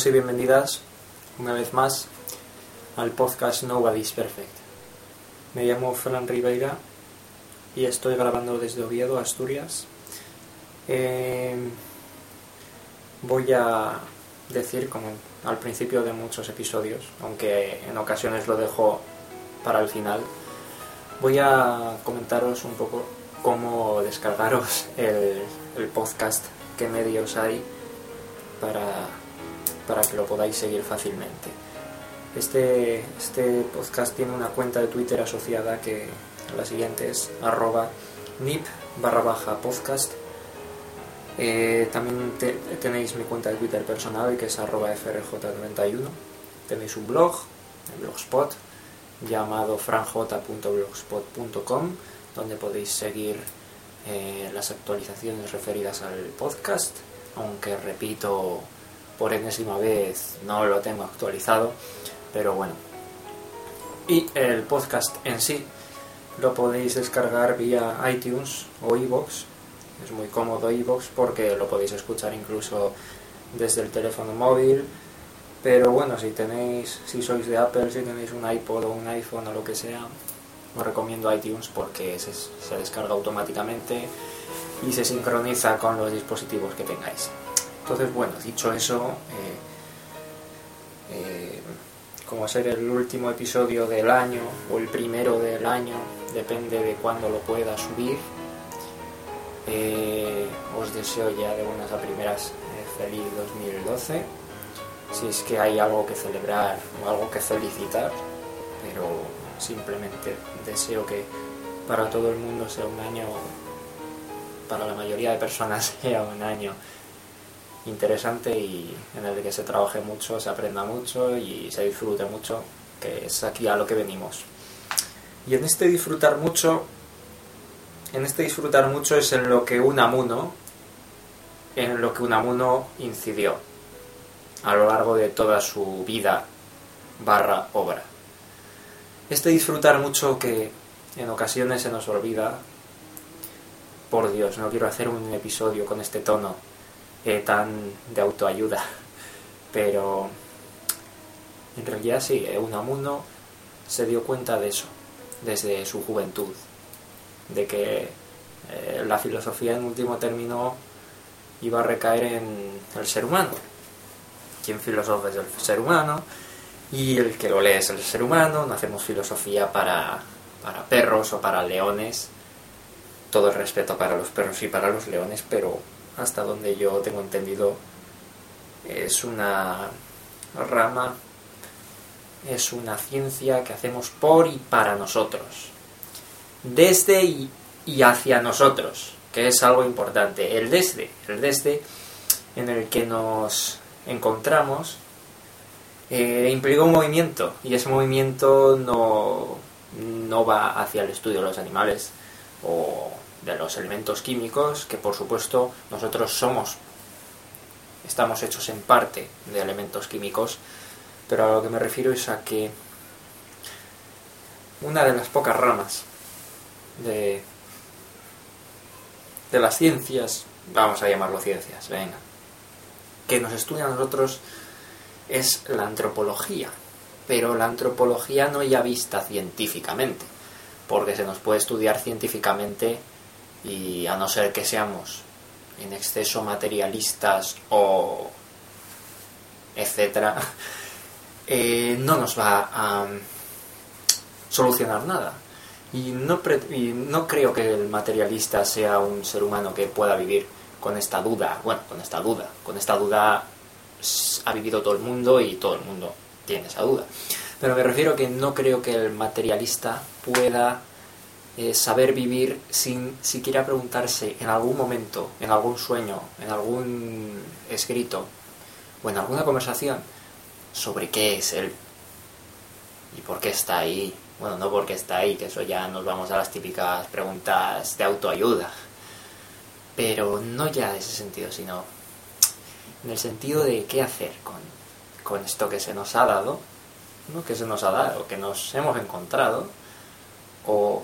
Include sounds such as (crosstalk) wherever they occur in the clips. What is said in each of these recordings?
Bienvenidos y bienvenidas una vez más al podcast Nobody's Perfect. Me llamo Fran Ribeira y estoy grabando desde Oviedo, Asturias. Eh, voy a decir, como al principio de muchos episodios, aunque en ocasiones lo dejo para el final, voy a comentaros un poco cómo descargaros el, el podcast, qué medios hay para, para que lo podáis seguir fácilmente. Este, este podcast tiene una cuenta de Twitter asociada que la siguiente es arroba nip barra baja podcast. Eh, también tenéis mi cuenta de Twitter personal que es arroba frj91. Tenéis un blog, el blogspot, llamado franj.blogspot.com donde podéis seguir eh, las actualizaciones referidas al podcast, aunque repito por enésima vez no lo tengo actualizado, pero bueno. Y el podcast en sí lo podéis descargar vía iTunes o iVoox. Es muy cómodo iVoox porque lo podéis escuchar incluso desde el teléfono móvil. Pero bueno, si tenéis, si sois de Apple, si tenéis un iPod o un iPhone o lo que sea, os recomiendo iTunes porque se, se descarga automáticamente y se sincroniza con los dispositivos que tengáis. Entonces, bueno, dicho eso, eh, eh, como ser el último episodio del año o el primero del año, depende de cuándo lo pueda subir, eh, os deseo ya de buenas a primeras feliz 2012. Si es que hay algo que celebrar o algo que felicitar, pero simplemente deseo que para todo el mundo sea un año, para la mayoría de personas (laughs) sea un año interesante y en el que se trabaje mucho, se aprenda mucho y se disfrute mucho, que es aquí a lo que venimos. Y en este disfrutar mucho, en este disfrutar mucho es en lo que Unamuno, en lo que Unamuno incidió a lo largo de toda su vida barra obra. Este disfrutar mucho que en ocasiones se nos olvida, por Dios, no quiero hacer un episodio con este tono, eh, tan de autoayuda. Pero en realidad sí, eh, Unamuno se dio cuenta de eso desde su juventud, de que eh, la filosofía en último término iba a recaer en el ser humano. Quien filosofa es el ser humano y el que lo lee es el ser humano, no hacemos filosofía para, para perros o para leones, todo el respeto para los perros y para los leones, pero hasta donde yo tengo entendido, es una rama, es una ciencia que hacemos por y para nosotros, desde y, hacia nosotros, que es algo importante. El desde, el desde en el que nos encontramos, eh, implica un movimiento y ese movimiento no, no va hacia el estudio de los animales o elementos químicos, que por supuesto nosotros somos, estamos hechos en parte de elementos químicos, pero a lo que me refiero es a que una de las pocas ramas de, de las ciencias, vamos a llamarlo ciencias, venga, que nos estudia a nosotros es la antropología, pero la antropología no ya vista científicamente, porque se nos puede estudiar científicamente y a no ser que seamos en exceso materialistas o etcétera, (laughs) eh, no nos va a solucionar nada. Y no, y no creo que el materialista sea un ser humano que pueda vivir con esta duda, bueno, con esta duda, con esta duda ha vivido todo el mundo y todo el mundo tiene esa duda. Pero me refiero que no creo que el materialista pueda eh, saber vivir sin siquiera preguntarse en algún momento, en algún sueño, en algún escrito o en alguna conversación sobre qué es él y por qué está ahí. Bueno, no porque está ahí, que eso ya nos vamos a las típicas preguntas de autoayuda. Pero no ya en ese sentido, sino en el sentido de qué hacer con, con esto que se nos ha dado, ¿no? que se nos ha dado, que nos hemos encontrado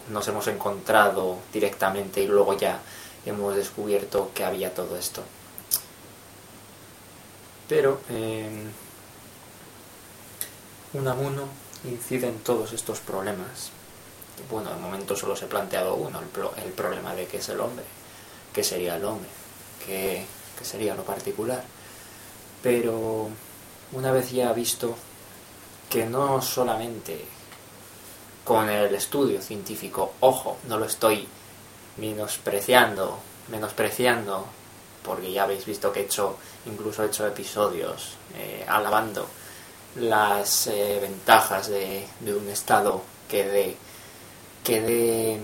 nos hemos encontrado directamente y luego ya hemos descubierto que había todo esto. Pero eh, Unamuno incide en todos estos problemas. Bueno, de momento solo se ha planteado uno, el, el problema de qué es el hombre, qué sería el hombre, qué, qué sería lo particular. Pero una vez ya visto que no solamente con el estudio científico, ojo, no lo estoy menospreciando, menospreciando, porque ya habéis visto que he hecho, incluso he hecho episodios eh, alabando las eh, ventajas de, de, un Estado que dé, que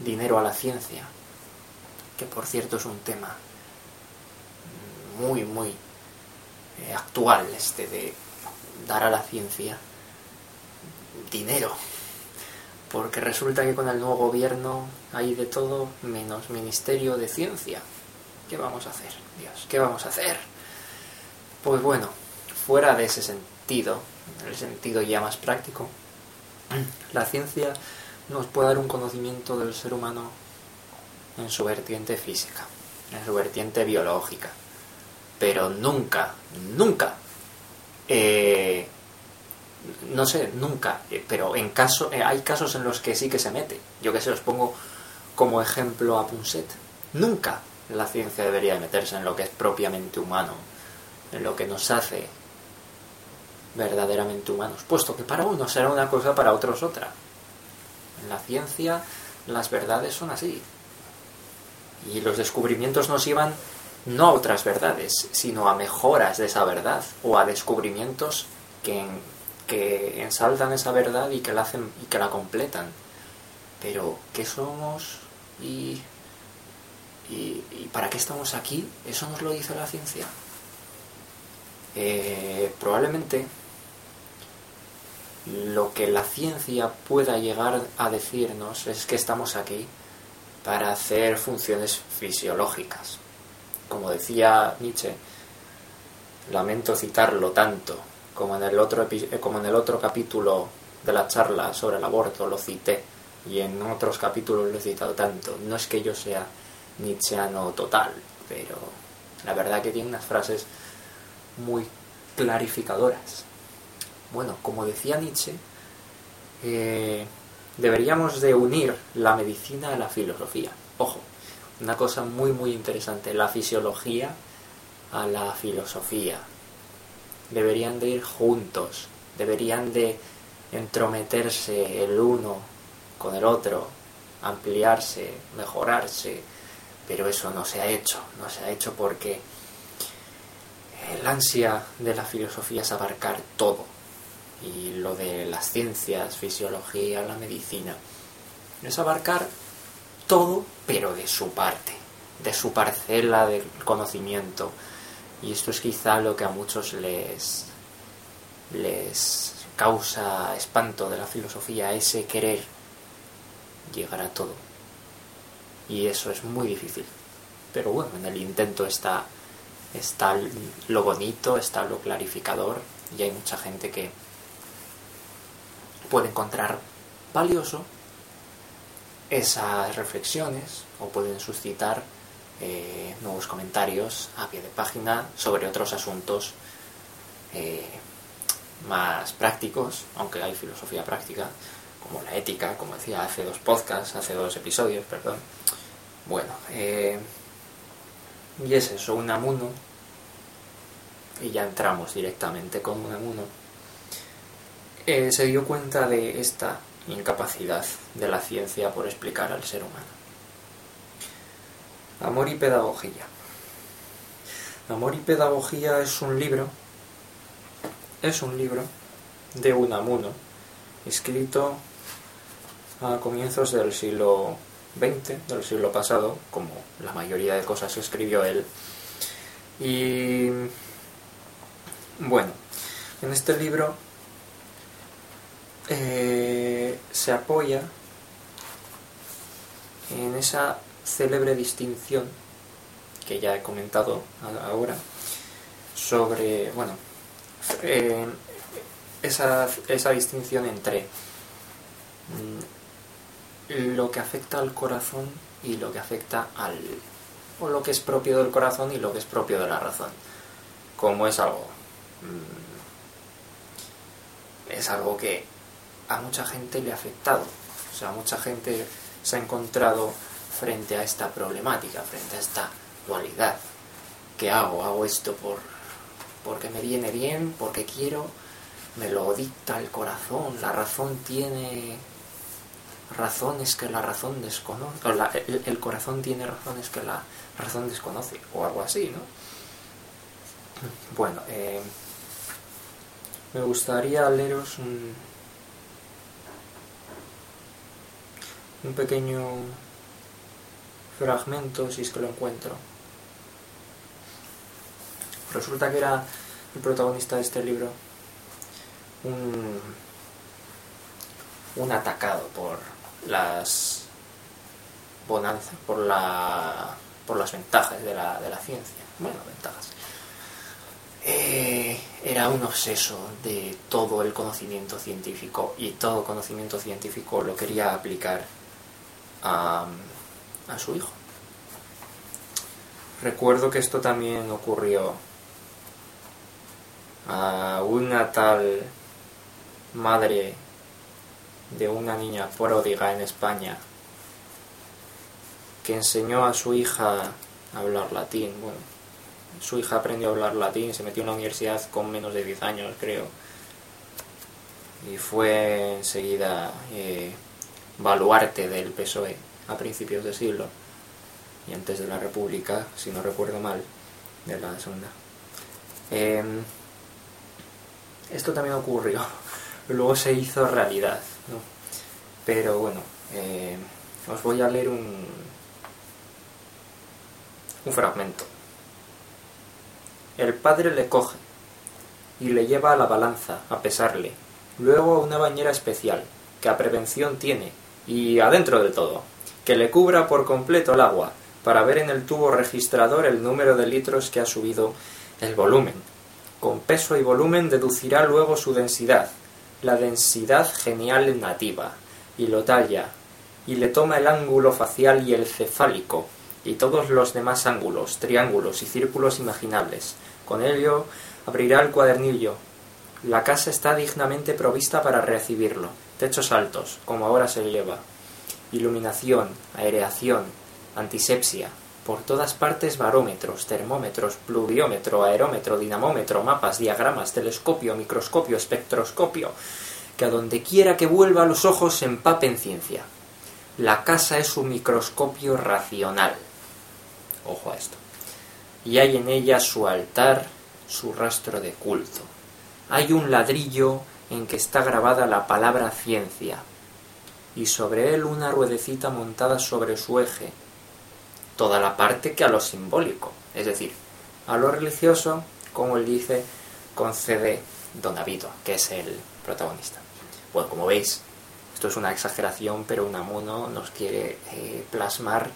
dinero a la ciencia, que por cierto es un tema muy, muy eh, actual, este de dar a la ciencia dinero. Porque resulta que con el nuevo gobierno hay de todo menos Ministerio de Ciencia. ¿Qué vamos a hacer? Dios, ¿qué vamos a hacer? Pues bueno, fuera de ese sentido, en el sentido ya más práctico, (clears throat) la ciencia nos puede dar un conocimiento del ser humano en su vertiente física, en su vertiente biológica, pero nunca, nunca, eh, no sé, nunca, eh, pero en caso, eh, hay casos en los que sí que se mete. Yo que sé, os pongo como ejemplo a Punset. Nunca la ciencia debería meterse en lo que es propiamente humano, en lo que nos hace verdaderamente humanos, puesto que para unos será una cosa, para otros otra. En la ciencia las verdades son así. Y los descubrimientos nos llevan no a otras verdades, sino a mejoras de esa verdad o a descubrimientos que, que ensaltan esa verdad y que la hacen y que la completan. Pero ¿qué somos y, y, y para qué estamos aquí? Eso nos lo dice la ciencia. Eh, probablemente lo que la ciencia pueda llegar a decirnos es que estamos aquí para hacer funciones fisiológicas. Como decía Nietzsche, lamento citarlo tanto, como en el otro, como en el otro capítulo de la charla sobre el aborto lo cité, y en otros capítulos lo he citado tanto. No es que yo sea nietzscheano total, pero la verdad que tiene unas frases muy clarificadoras. Bueno, como decía Nietzsche, eh, deberíamos de unir la medicina a la filosofía. Ojo, una cosa muy muy interesante, la fisiología a la filosofía. Deberían de ir juntos, deberían de entrometerse el uno con el otro, ampliarse, mejorarse, pero eso no se ha hecho, no se ha hecho porque el ansia de la filosofía es abarcar todo, y lo de las ciencias, fisiología, la medicina, es abarcar todo, pero de su parte, de su parcela del conocimiento. Y esto es quizá lo que a muchos les, les causa espanto de la filosofía, ese querer llegar a todo. Y eso es muy difícil. Pero bueno, en el intento está, está lo bonito, está lo clarificador, y hay mucha gente que, puede encontrar valioso esas reflexiones o pueden suscitar eh, nuevos comentarios a pie de página sobre otros asuntos eh, más prácticos, aunque hay filosofía práctica, como la ética, como decía hace dos podcasts, hace dos episodios, perdón. Bueno, eh, y es eso, un amuno, y ya entramos directamente con un amuno eh, se dio cuenta de esta incapacidad de la ciencia por explicar al ser humano. Amor y Pedagogía. Amor y Pedagogía es un libro, es un libro de Unamuno, escrito a comienzos del siglo XX, del siglo pasado, como la mayoría de cosas que escribió él. Y bueno, en este libro eh, se apoya en esa célebre distinción que ya he comentado ahora sobre, bueno, eh, esa, esa, distinción entre mm, lo que afecta al corazón y lo que afecta al o lo que es propio del corazón y lo que es propio de la razón como es algo mm, es algo que a mucha gente le ha afectado o sea mucha gente se ha encontrado frente a esta problemática frente a esta dualidad ¿qué hago? hago esto por porque me viene bien porque quiero me lo dicta el corazón la razón tiene razones que la razón desconoce, el, corazón tiene razones que la razón desconoce, o algo así, ¿no? Bueno, eh, me gustaría leeros un pequeño fragmento, si es que lo encuentro. Resulta que era el protagonista de este libro un, un atacado por las bonanzas, por, por las ventajas de la, de la ciencia. Bueno, ventajas. Eh, era un obseso de todo el conocimiento científico y todo conocimiento científico lo quería aplicar a, a su hijo. Recuerdo que esto también ocurrió a una tal madre de una niña pródiga en España que enseñó a su hija a hablar latín. Bueno, su hija aprendió a hablar latín, se metió en la universidad con menos de 10 años, creo. Y fue enseguida eh, baluarte del PSOE a principios de siglo y antes de la República, si no recuerdo mal, de la segunda. Em, esto también ocurrió. (laughs) Luego se hizo realidad. Pero bueno, eh, os voy a leer un, un fragmento. El padre le coge y le lleva a la balanza a pesarle, luego a una bañera especial, que a prevención tiene, y adentro de todo, que le cubra por completo el agua, para ver en el tubo registrador el número de litros que ha subido el volumen. Con peso y volumen deducirá luego su densidad, la densidad genial nativa, y lo talla, y le toma el ángulo facial y el cefálico, y todos los demás ángulos, triángulos y círculos imaginables. Con ello abrirá el cuadernillo. La casa está dignamente provista para recibirlo. Techos altos, como ahora se lleva. Iluminación, aereación, antisepsia. Por todas partes barómetros, termómetros, pluviómetro, aerómetro, dinamómetro, mapas, diagramas, telescopio, microscopio, espectroscopio que a donde quiera que vuelva los ojos se empapen ciencia. La casa es un microscopio racional. Ojo a esto. Y hay en ella su altar, su rastro de culto. Hay un ladrillo en que está grabada la palabra ciencia, y sobre él una ruedecita montada sobre su eje, toda la parte que a lo simbólico, es decir, a lo religioso, como él dice, concede Don David, que es el protagonista. Bueno, como veis, esto es una exageración, pero Unamuno nos quiere eh, plasmar,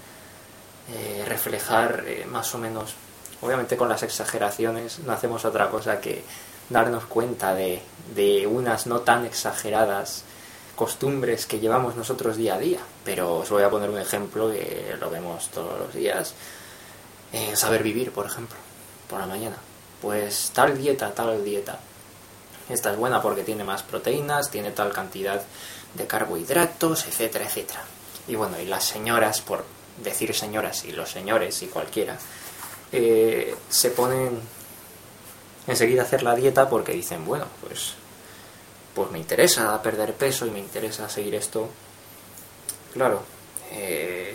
eh, reflejar eh, más o menos, obviamente con las exageraciones no hacemos otra cosa que darnos cuenta de, de unas no tan exageradas costumbres que llevamos nosotros día a día. Pero os voy a poner un ejemplo que lo vemos todos los días. saber vivir, por ejemplo, por la mañana. Pues tal dieta, tal dieta esta es buena porque tiene más proteínas, tiene tal cantidad de carbohidratos, etcétera, etcétera. Y bueno, y las señoras, por decir señoras y los señores y cualquiera, eh, se ponen enseguida a hacer la dieta porque dicen, bueno, pues, pues me interesa perder peso y me interesa seguir esto. Claro, eh,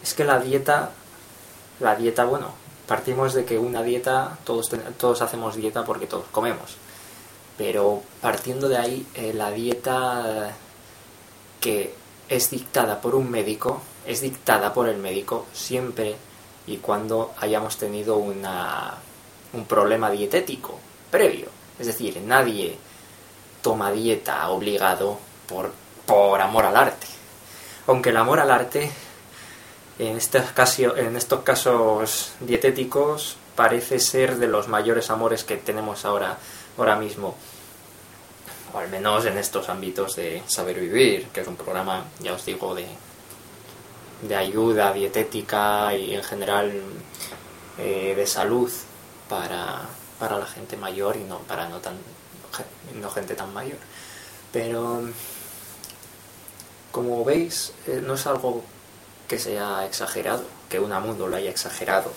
es que la dieta, la dieta, bueno, partimos de que una dieta, todos, todos hacemos dieta porque todos comemos. Pero partiendo de ahí, eh, la dieta que es dictada por un médico, es dictada por el médico siempre y cuando hayamos tenido una, un problema dietético previo. Es decir, nadie toma dieta obligado por, por amor al arte. Aunque el amor al arte, en estos, casos, en estos casos dietéticos, parece ser de los mayores amores que tenemos ahora ahora mismo, o al menos en estos ámbitos de saber vivir, que es un programa, ya os digo, de, de ayuda dietética y en general eh, de salud para, para la gente mayor y no para no tan no gente tan mayor. Pero como veis, eh, no es algo que sea exagerado, que Unamuno lo haya exagerado,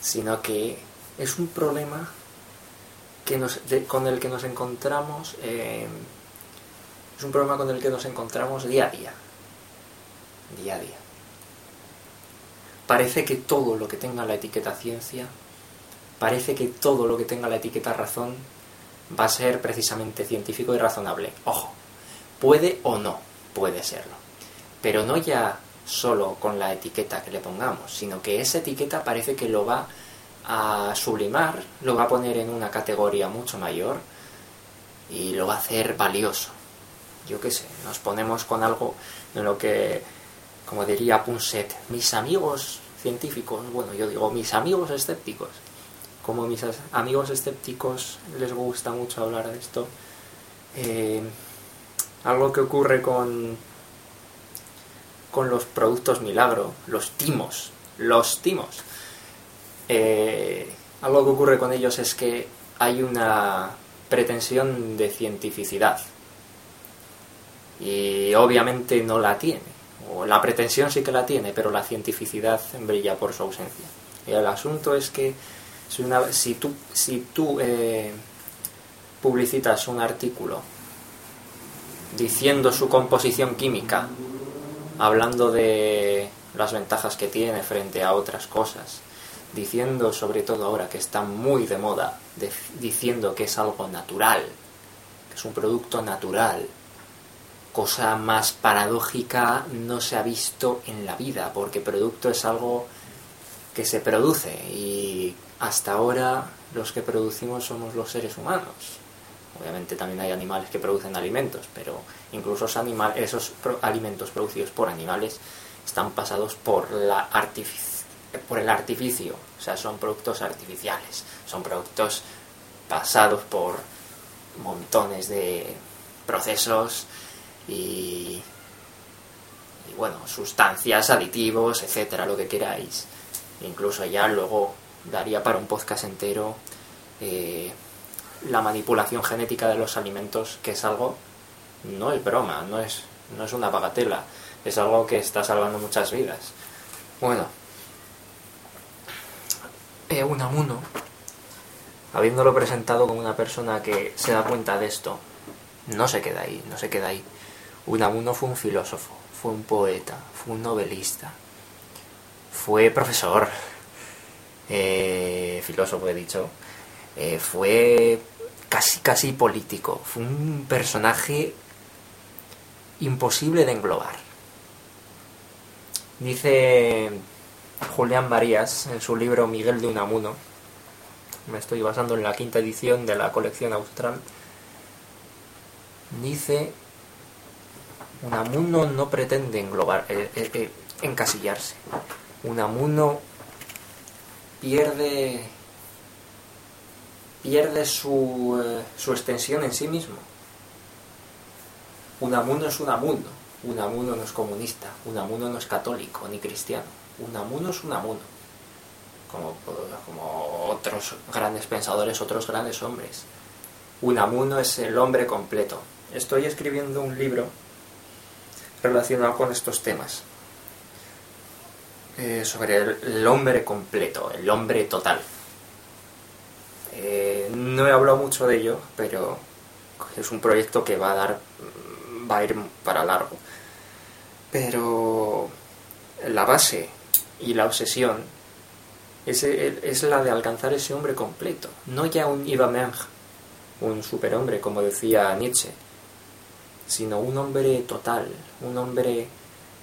sino que es un problema que con el que nos encontramos, eh, es un problema con el que nos encontramos día a día, día a día. Parece que todo lo que tenga la etiqueta ciencia, parece que todo lo que tenga la etiqueta razón va a ser precisamente científico y razonable. Ojo, puede o no, puede serlo. Pero no ya solo con la etiqueta que le pongamos, sino que esa etiqueta parece que lo va a sublimar, lo va a poner en una categoría mucho mayor y lo va a hacer valioso. Yo qué sé, nos ponemos con algo en lo que, como diría Punset, mis amigos científicos, bueno, yo digo mis amigos escépticos, como mis amigos escépticos les gusta mucho hablar de esto, eh, algo que ocurre con, con los productos milagro, los timos, los timos. Eh, algo que ocurre con ellos es que hay una pretensión de cientificidad y obviamente no la tiene. O la pretensión sí que la tiene, pero la cientificidad brilla por su ausencia. Y el asunto es que si, una, si tú, si tú eh, publicitas un artículo diciendo su composición química, hablando de las ventajas que tiene frente a otras cosas, diciendo sobre todo ahora que está muy de moda, diciendo que es algo natural, que es un producto natural, cosa más paradójica no se ha visto en la vida, porque producto es algo que se produce y hasta ahora los que producimos somos los seres humanos. Obviamente también hay animales que producen alimentos, pero incluso esos, alimentos producidos por animales están pasados por, la por el artificio, o sea, son productos artificiales, son productos pasados por montones de procesos y, y bueno, sustancias, aditivos, etcétera, lo que queráis. Incluso ya luego daría para un podcast entero eh, la manipulación genética de los alimentos, que es algo, no es broma, no es, no es una bagatela, es algo que está salvando muchas vidas. Bueno, eh, Unamuno, habiéndolo presentado como una persona que se da cuenta de esto, no se queda ahí, no se queda ahí. Unamuno fue un filósofo, fue un poeta, fue un novelista, fue profesor, eh, filósofo he dicho, eh, fue casi casi político, fue un personaje imposible de englobar. Dice Julián Marías en su libro Miguel de Unamuno, me estoy basando en la quinta edición de la colección austral, dice Unamuno no pretende englobar, eh, encasillarse. Unamuno pierde pierde su, eh, su extensión en sí mismo. Unamuno es Unamuno. Unamuno no es comunista. Unamuno no es católico ni cristiano. Unamuno es Unamuno. Como, como otros grandes pensadores, otros grandes hombres. Unamuno es el hombre completo. Estoy escribiendo un libro relacionado con estos temas. Eh, sobre el, hombre completo, el hombre total. Eh, no he hablado mucho de ello, pero es un proyecto que va a dar, va a ir para largo. Pero la base y la obsesión es, es la de alcanzar ese hombre completo, no ya un Meng, un superhombre como decía Nietzsche, sino un hombre total, un hombre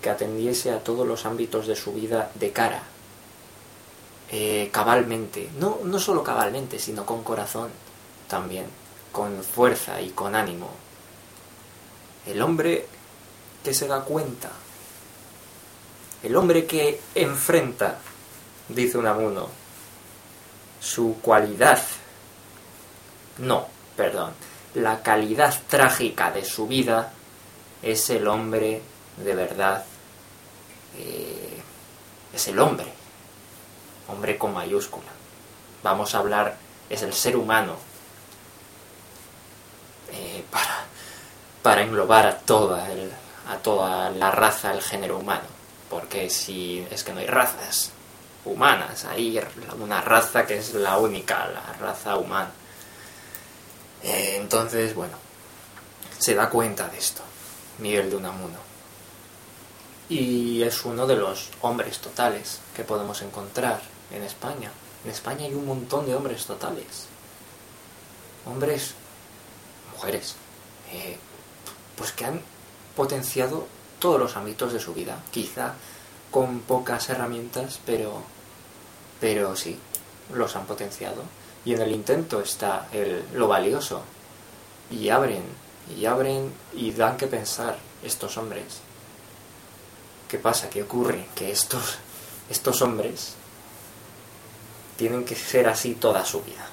que atendiese a todos los ámbitos de su vida de cara, eh, cabalmente, no, no solo cabalmente, sino con corazón también, con fuerza y con ánimo. El hombre que se da cuenta, el hombre que enfrenta, dice Unamuno, su cualidad, no, perdón, la calidad trágica de su vida es el hombre de verdad eh, es el hombre, hombre con mayúscula. vamos a hablar, es el ser humano, eh, para, para englobar a toda, el, a toda la raza, el género humano. Porque si es que no hay razas humanas, hay una raza que es la única, la raza humana. Eh, entonces, bueno, se da cuenta de esto, Miguel de Unamuno. Y es uno de los hombres totales que podemos encontrar en España. En España hay un montón de hombres totales. Hombres, mujeres, eh, pues que han potenciado todos los ámbitos de su vida. Quizá con pocas herramientas, pero, pero sí, los han potenciado. Y en el intento está el, lo valioso. Y abren, y abren y dan que pensar estos hombres. ¿Qué pasa? ¿Qué ocurre? Que estos, estos hombres tienen que ser así toda su vida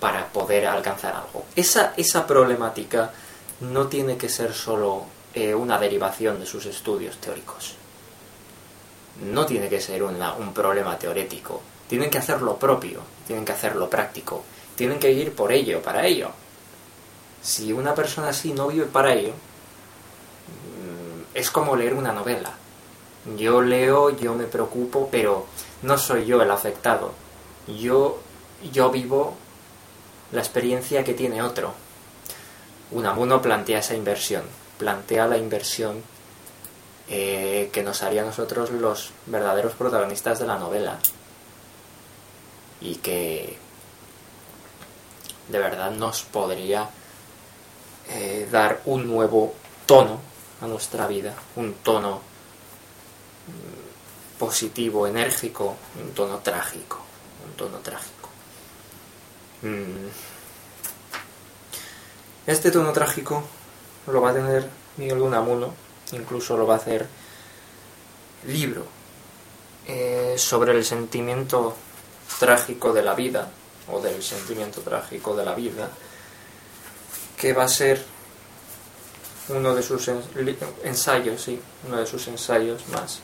para poder alcanzar algo. Esa, esa problemática no tiene que ser solo eh, una derivación de sus estudios teóricos. No tiene que ser un problema teórico. Tienen que hacer lo propio, tienen que hacer lo práctico, tienen que ir por ello, para ello. Si una persona así no vive para ello, es como leer una novela. Yo leo, yo me preocupo, pero no soy yo el afectado. Yo, yo vivo la experiencia que tiene otro. Unamuno plantea esa inversión, plantea la inversión eh, que nos haría a nosotros los verdaderos protagonistas de la novela y que de verdad nos podría eh, dar un nuevo tono a nuestra vida, un tono mm, positivo, enérgico, un tono trágico, un tono trágico. Mm. Este tono trágico lo va a tener Miguel Unamuno, incluso lo va a hacer libro eh, sobre el sentimiento trágico de la vida, o del sentimiento trágico de la vida, que va a ser uno de sus ensayos, sí, uno de sus ensayos más,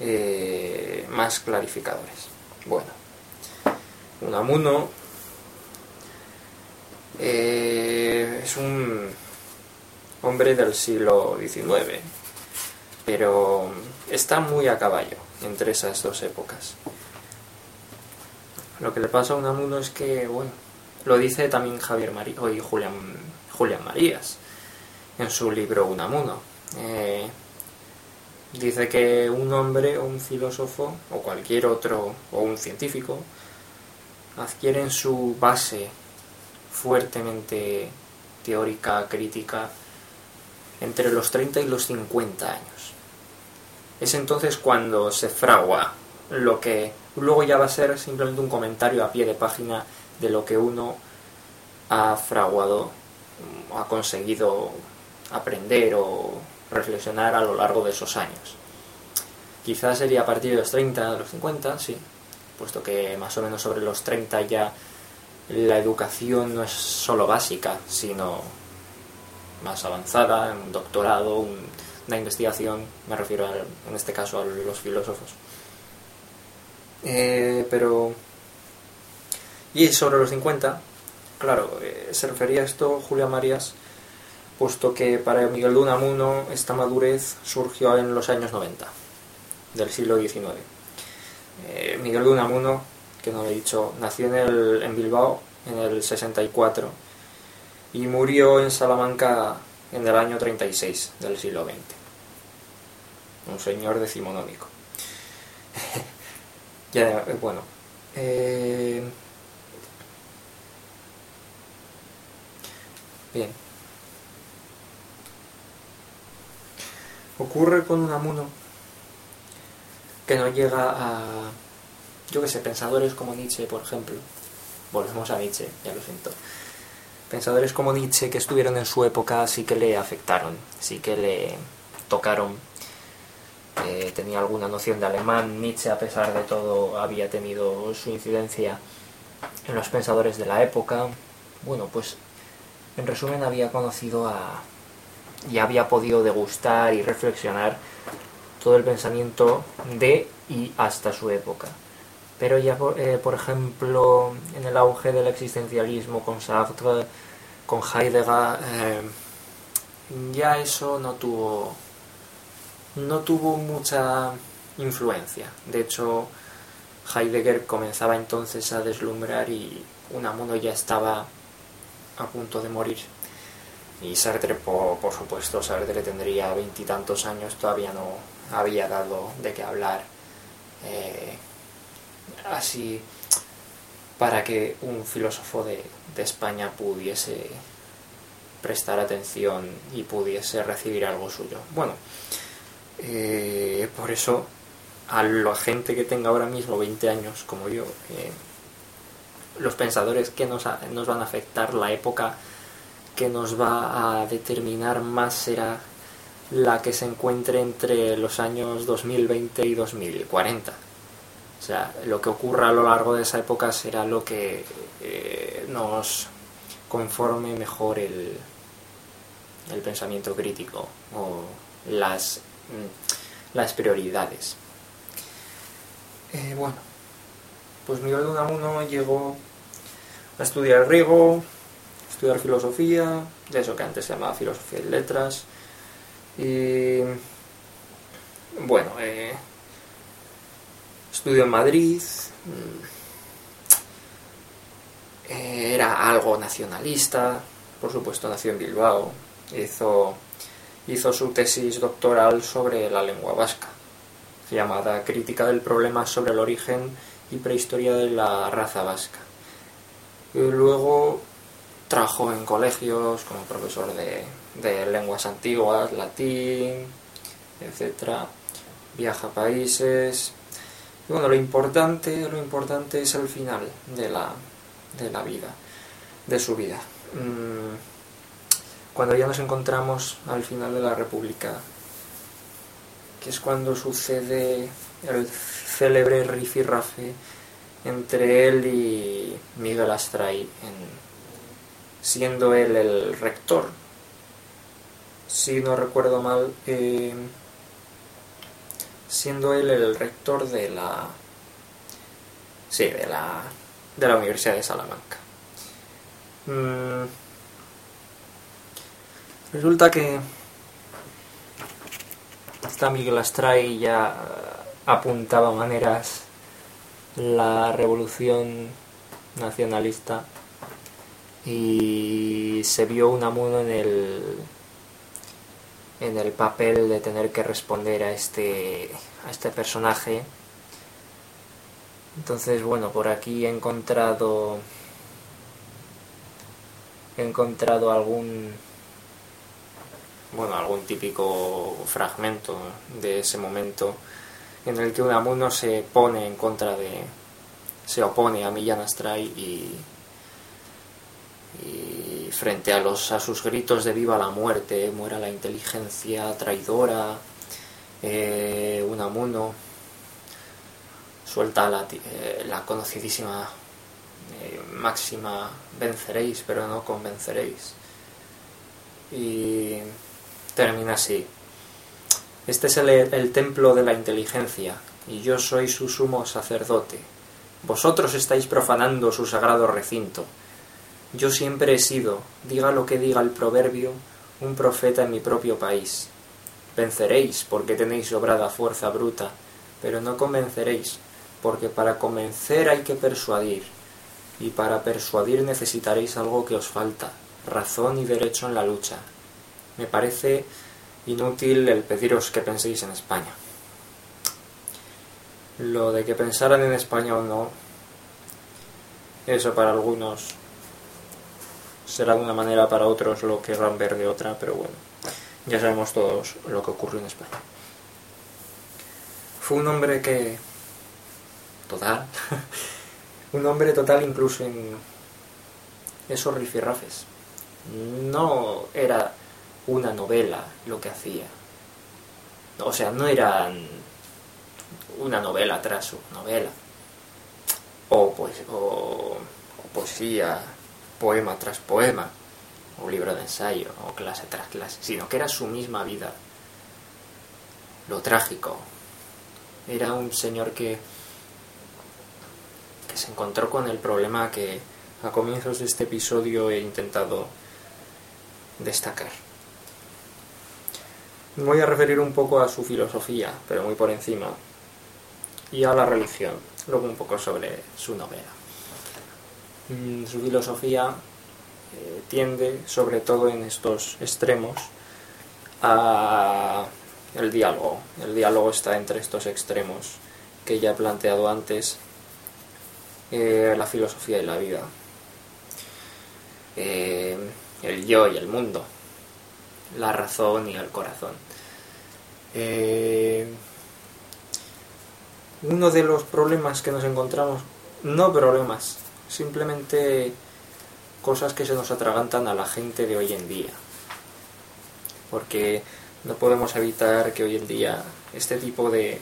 eh, más clarificadores. Bueno, Unamuno eh, es un hombre del siglo XIX, pero está muy a caballo entre esas dos épocas. Lo que le pasa a Unamuno es que, bueno, lo dice también Javier María, y Julián, Julián Marías en su libro Unamuno. Eh, dice que un hombre o un filósofo o cualquier otro o un científico adquieren su base fuertemente teórica, crítica, entre los 30 y los 50 años. Es entonces cuando se fragua lo que luego ya va a ser simplemente un comentario a pie de página de lo que uno ha fraguado, ha conseguido aprender o reflexionar a lo largo de esos años. Quizás sería a partir de los 30, de los 50, sí, puesto que más o menos sobre los 30 ya la educación no es solo básica, sino más avanzada, un doctorado, una investigación, me refiero en este caso a los filósofos. Eh, pero... Y sobre los 50, claro, eh, se refería a esto Julia Marías, puesto que para Miguel de Unamuno esta madurez surgió en los años 90 del siglo XIX. Eh, Miguel de Unamuno, que no lo he dicho, nació en, en Bilbao en el 64 y murió en Salamanca en el año 36 del siglo XX. Un señor decimonónico. (laughs) ya, eh, bueno. Eh, bien. Ocurre con un amuno que no llega a, yo que sé, pensadores como Nietzsche, por ejemplo. Volvemos a Nietzsche, ya lo siento pensadores como Nietzsche que estuvieron en su época sí que le afectaron, sí que le tocaron. Eh, tenía alguna noción de alemán. Nietzsche, a pesar de todo, había tenido su incidencia en los pensadores de la época. Bueno, pues en resumen había conocido a... y había podido degustar y reflexionar todo el pensamiento de y hasta su época. Pero ya, eh, por ejemplo, en el auge del existencialismo con Sartre, con Heidegger, eh, ya eso no tuvo, no tuvo mucha influencia. De hecho, Heidegger comenzaba entonces a deslumbrar y Unamuno ya estaba a punto de morir. Y Sartre, por, por supuesto, Sartre tendría veintitantos años, todavía no había dado de qué hablar. Eh, así para que un filósofo de, España pudiese prestar atención y pudiese recibir algo suyo. Bueno, eh, por eso a la gente que tenga ahora mismo 20 años como yo, eh, los pensadores que nos, nos van a afectar, la época que nos va a determinar más será la que se encuentre entre los años 2020 y 2040. O sea, lo que ocurra a lo largo de esa época será lo que eh, nos conforme mejor el, el pensamiento crítico o las, mm, las prioridades. Eh, bueno, pues Miguel de Unamuno llegó a estudiar griego, a estudiar filosofía, de eso que antes se llamaba filosofía y letras, y bueno, eh, estudió en Madrid. Eh, era algo nacionalista, por supuesto nació en Bilbao. Hizo, hizo su tesis doctoral sobre la lengua vasca, llamada Crítica del problema sobre el origen y prehistoria de la raza vasca. Y luego trabajó en colegios como profesor de, lenguas antiguas, latín, etcétera. Viaja a países, bueno, lo importante, lo importante es el final de la, de la vida, de su vida. Mm, cuando ya nos encontramos al final de la República, que es cuando sucede el célebre rifirrafe entre él y Miguel Astray, siendo él el rector. Si no recuerdo mal, eh, siendo él el rector de la sí, de la de la Universidad de Salamanca. Mm. Resulta que esta Miguel Astray ya apuntaba maneras la revolución nacionalista y se vio un amuno en el en el papel de tener que responder a este, a este personaje. Entonces, bueno, por aquí he encontrado he encontrado algún bueno, algún típico fragmento de ese momento en el que Unamuno se pone en contra de se opone a Millán Astray y, y frente a, los, a sus gritos de viva la muerte, muera la inteligencia traidora, eh, Unamuno suelta la, eh, conocidísima eh, máxima venceréis, pero no convenceréis. Y termina así. Este es el templo de la inteligencia, y yo soy su sumo sacerdote. Vosotros estáis profanando su sagrado recinto yo siempre he sido, diga lo que diga el proverbio, un profeta en mi propio país. Venceréis porque tenéis sobrada fuerza bruta, pero no convenceréis, porque para convencer hay que persuadir, y para persuadir necesitaréis algo que os falta, razón y derecho en la lucha. Me parece inútil el pediros que penséis en España. Lo de que pensaran en España o no, eso para algunos será de una manera para otros lo querrán ver de otra, pero bueno, ya sabemos todos lo que ocurrió en España. Fue un hombre que... total. (laughs) un hombre total incluso en esos rifirrafes. No era una novela lo que hacía. O sea, no era una novela tras una novela. O, pues, o, o poesía poema tras poema, o libro de ensayo, o clase tras clase, sino que era su misma vida. Lo trágico. Era un señor que que se encontró con el problema que a comienzos de este episodio he intentado destacar. voy a referir un poco a su filosofía, pero muy por encima, y a la religión, luego un poco sobre su novela. Su filosofía eh, tiende, sobre todo en estos extremos, a el diálogo. El diálogo está entre estos extremos que ya he planteado antes, eh, la filosofía y la vida, eh, el yo y el mundo, la razón y el corazón. Uno de los problemas que nos encontramos, no problemas, simplemente cosas que se nos atragantan a la gente de hoy en día. Porque no podemos evitar que hoy en día este tipo de,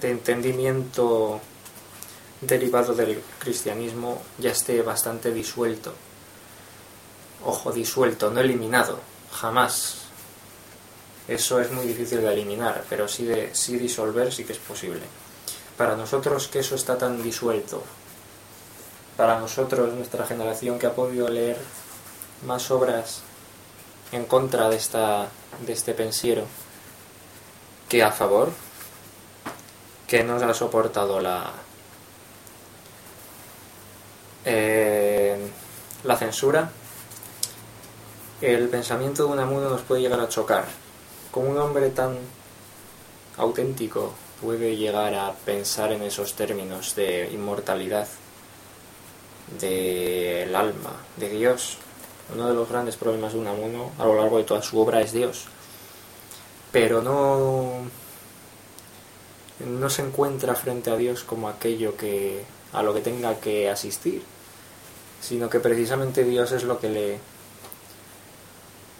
de entendimiento derivado del cristianismo ya esté bastante disuelto. Ojo, disuelto, no eliminado, jamás. Eso es muy difícil de eliminar, pero sí, de, sí disolver sí que es posible. Para nosotros que eso está tan disuelto, para nosotros, nuestra generación que ha podido leer más obras en contra de, esta, de este pensiero que a favor, que nos ha soportado la, eh, la censura, el pensamiento de un amuno nos puede llegar a chocar. Como un hombre tan auténtico puede llegar a pensar en esos términos de inmortalidad, del alma, de Dios. Uno de los grandes problemas de un amuno a lo largo de toda su obra es Dios. Pero no, no se encuentra frente a Dios como aquello que a lo que tenga que asistir, sino que precisamente Dios es lo que le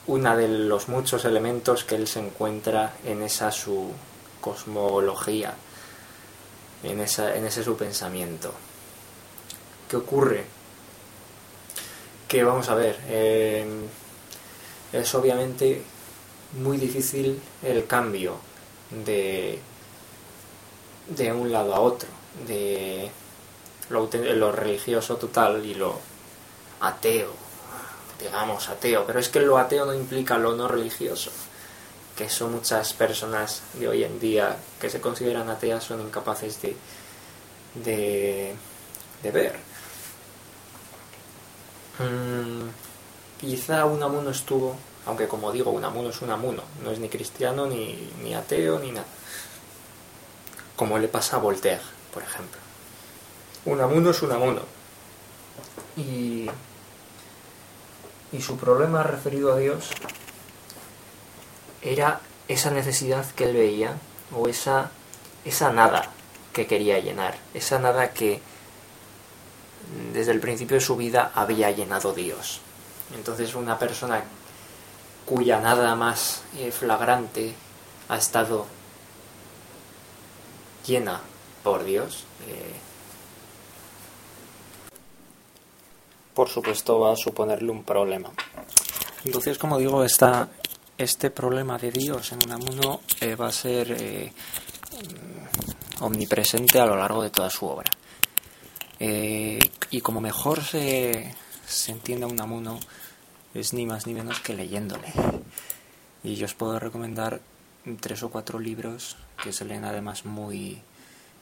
una de los muchos elementos que él se encuentra en esa su cosmología, en, esa, en ese su pensamiento. ¿Qué ocurre? Que vamos a ver, em, es obviamente muy difícil el cambio de, de un lado a otro, de lo, religioso total y lo ateo, digamos ateo, pero es que lo ateo no implica lo no religioso, que son muchas personas de hoy en día que se consideran ateas son incapaces de, de, de ver. Mm, quizá un amuno estuvo, aunque como digo, un amuno es un amuno, no es ni cristiano, ni, ni ateo, ni nada. Como le pasa a Voltaire, por ejemplo. Unamuno es Unamuno. Y, y su problema referido a Dios era esa necesidad que él veía, o esa, esa nada que quería llenar, esa nada que desde el principio de su vida había llenado Dios. Entonces una persona cuya nada más eh, flagrante ha estado llena por Dios, eh, por supuesto va a suponerle un problema. Entonces, como digo, esta, este problema de Dios en Unamuno eh, va a ser eh, omnipresente a lo largo de toda su obra. Y como mejor se, se entiende a Unamuno, es ni más ni menos que leyéndole. Y yo os puedo recomendar tres o cuatro libros que se leen además muy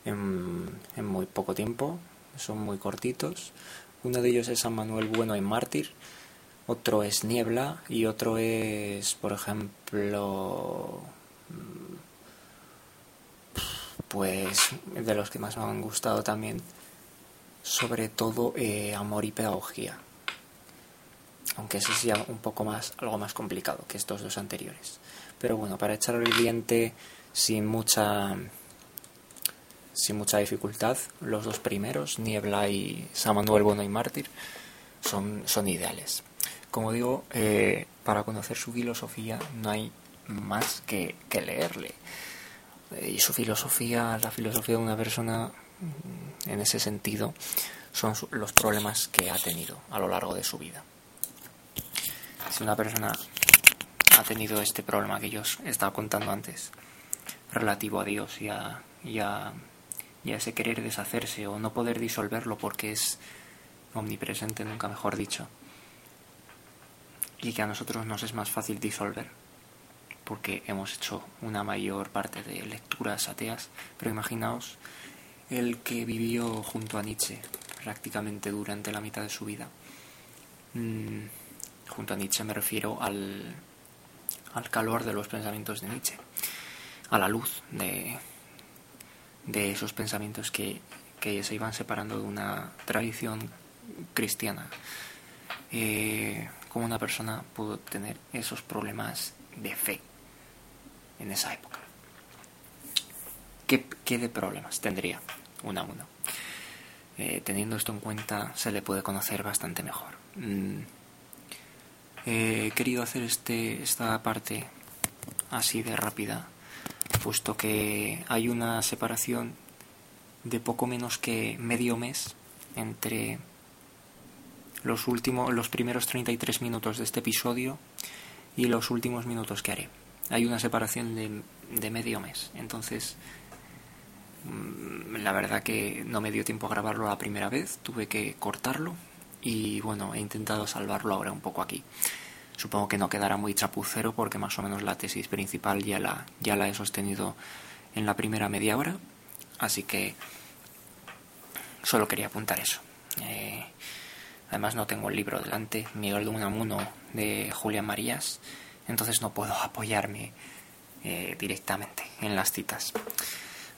en, en muy poco tiempo, son muy cortitos uno de ellos es San Manuel Bueno y Mártir, otro es Niebla y otro es, por ejemplo, pues de los que más me han gustado también, sobre todo eh, Amor y Pedagogía. Aunque ese sea un poco más, algo más complicado que estos dos anteriores. Pero bueno, para echar el diente sin mucha sin mucha dificultad. Los dos primeros, Niebla y San Manuel Bueno y Mártir, son, son ideales. Como digo, eh, para conocer su filosofía no hay más que, que leerle. Eh, y su filosofía, la filosofía de una persona, en ese sentido, son los problemas que ha tenido a lo largo de su vida. Si una persona ha tenido este problema que yo os estaba contando antes, relativo a Dios y a, y a y a ese querer deshacerse o no poder disolverlo porque es omnipresente, nunca mejor dicho. Y que a nosotros nos es más fácil disolver porque hemos hecho una mayor parte de lecturas ateas, pero imaginaos el que vivió junto a Nietzsche prácticamente durante la mitad de su vida. Mm, junto a Nietzsche me refiero al, al calor de los pensamientos de Nietzsche, a la luz de, de esos pensamientos que, se iban separando de una tradición cristiana. Eh, como una persona pudo tener esos problemas de fe en esa época. ¿Qué, de problemas tendría una a uno? Eh, teniendo esto en cuenta, se le puede conocer bastante mejor. Mm, he querido hacer este, esta parte así de rápida puesto que hay una separación de poco menos que medio mes entre los últimos los primeros 33 minutos de este episodio y los últimos minutos que haré. Hay una separación de, de medio mes. Entonces, la verdad que no me dio tiempo a grabarlo la primera vez, tuve que cortarlo y bueno, he intentado salvarlo ahora un poco aquí. Supongo que no quedará muy chapucero porque más o menos la tesis principal ya la, ya la he sostenido en la primera media hora. Así que solo quería apuntar eso. Eh, además no tengo el libro delante, Miguel de Unamuno de Julián Marías, entonces no puedo apoyarme eh, directamente en las citas.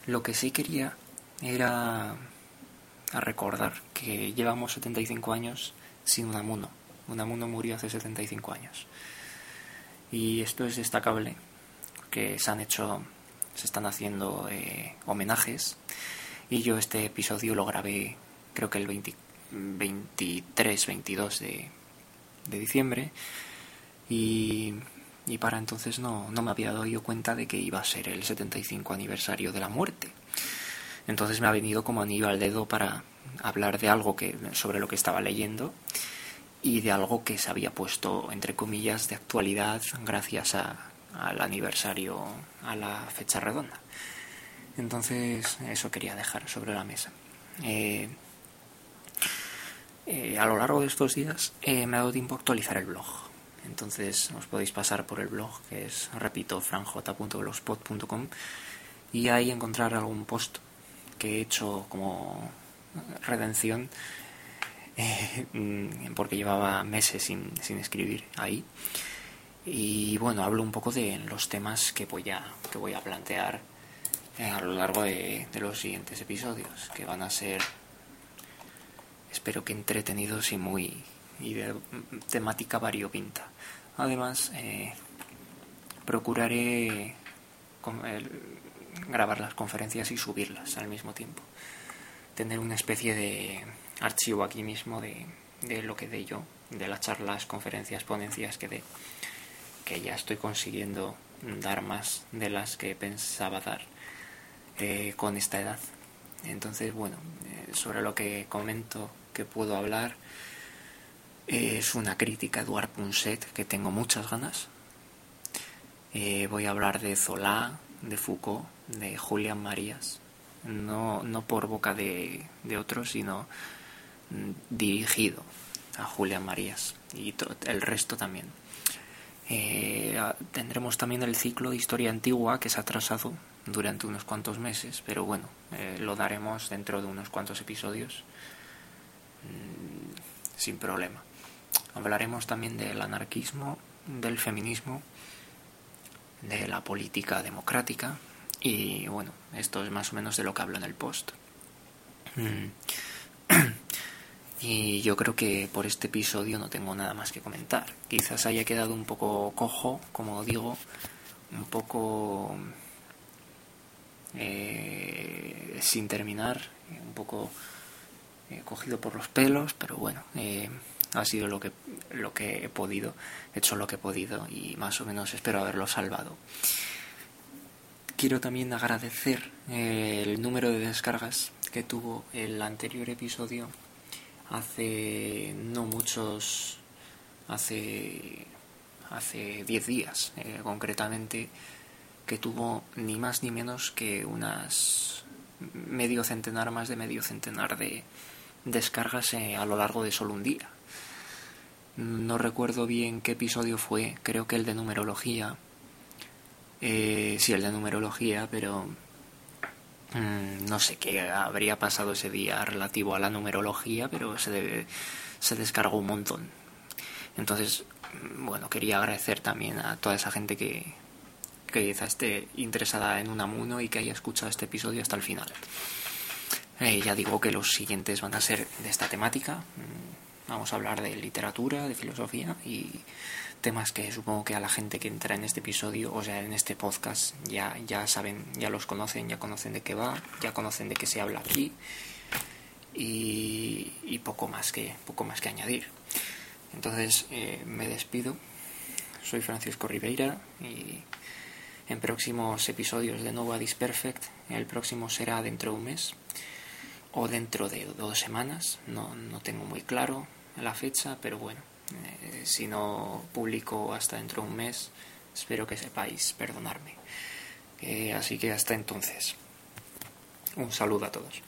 Lo que sí quería era recordar que llevamos 75 años sin Unamuno Unamuno murió hace 75 años. Y esto es destacable, que se han hecho, se están haciendo eh, homenajes. Y yo este episodio lo grabé, creo que el 23, 22 de, de diciembre. Y, y, para entonces no, no me había dado yo cuenta de que iba a ser el 75 aniversario de la muerte. Entonces me ha venido como anillo al dedo para hablar de algo que, sobre lo que estaba leyendo y de algo que se había puesto, entre comillas, de actualidad gracias al aniversario, a la fecha redonda. Entonces, eso quería dejar sobre la mesa. Eh, eh, a lo largo de estos días eh, me ha dado tiempo a actualizar el blog. Entonces os podéis pasar por el blog, que es, repito, franj.blogspot.com y ahí encontrar algún post que he hecho como redención Mm, (laughs) porque llevaba meses sin, sin escribir ahí. Y bueno, hablo un poco de los temas que voy a, que voy a plantear eh, a lo largo de, los siguientes episodios, que van a ser, espero que entretenidos y muy y de temática variopinta. Además, eh, procuraré grabar las conferencias y subirlas al mismo tiempo. Tener una especie de archivo aquí mismo de, lo que dé yo, de las charlas, conferencias, ponencias que dé, que ya estoy consiguiendo dar más de las que pensaba dar eh, con esta edad. Entonces, bueno, eh, sobre lo que comento que puedo hablar es una crítica a Eduard Punset que tengo muchas ganas. Eh, voy a hablar de Zola, de Foucault, de Julián Marías, no, no por boca de, de otros, sino dirigido a Julián Marías y el resto también. Eh, tendremos también el ciclo de historia antigua que se ha atrasado durante unos cuantos meses, pero bueno, eh, lo daremos dentro de unos cuantos episodios mm, sin problema. Hablaremos también del anarquismo, del feminismo, de la política democrática y bueno, esto es más o menos de lo que hablo en el post. Mm. (clears throat) Y yo creo que por este episodio no tengo nada más que comentar. Quizás haya quedado un poco cojo, como digo, un poco eh, sin terminar, un poco eh, cogido por los pelos, pero bueno, eh, ha sido lo que, lo que he podido, he hecho lo que he podido y más o menos espero haberlo salvado. Quiero también agradecer el número de descargas que tuvo el anterior episodio hace no muchos, hace hace 10 días eh, concretamente, que tuvo ni más ni menos que unas medio centenar, más de medio centenar de descargas eh, a lo largo de solo un día. No recuerdo bien qué episodio fue, creo que el de numerología. Eh, sí, el de numerología, pero mm, no sé qué habría pasado ese día relativo a la numerología, pero se, se descargó un montón. Entonces, mm, bueno, quería agradecer también a toda esa gente que, que esté interesada en un amuno y que haya escuchado este episodio hasta el final. Eh, ya digo que los siguientes van a ser de esta temática. Vamos a hablar de literatura, de filosofía y temas que supongo que a la gente que entra en este episodio, o sea, en este podcast, ya, ya saben, ya los conocen, ya conocen de qué va, ya conocen de qué se habla aquí y, poco, más que, poco más que añadir. Entonces eh, me despido. Soy Francisco Ribeira y en próximos episodios de Nova Disperfect. El próximo será dentro de un mes o dentro de dos semanas. No, no tengo muy claro la fecha, pero bueno, eh, si no publico hasta dentro de un mes, espero que sepáis perdonarme. Eh, así que hasta entonces. Un saludo a todos.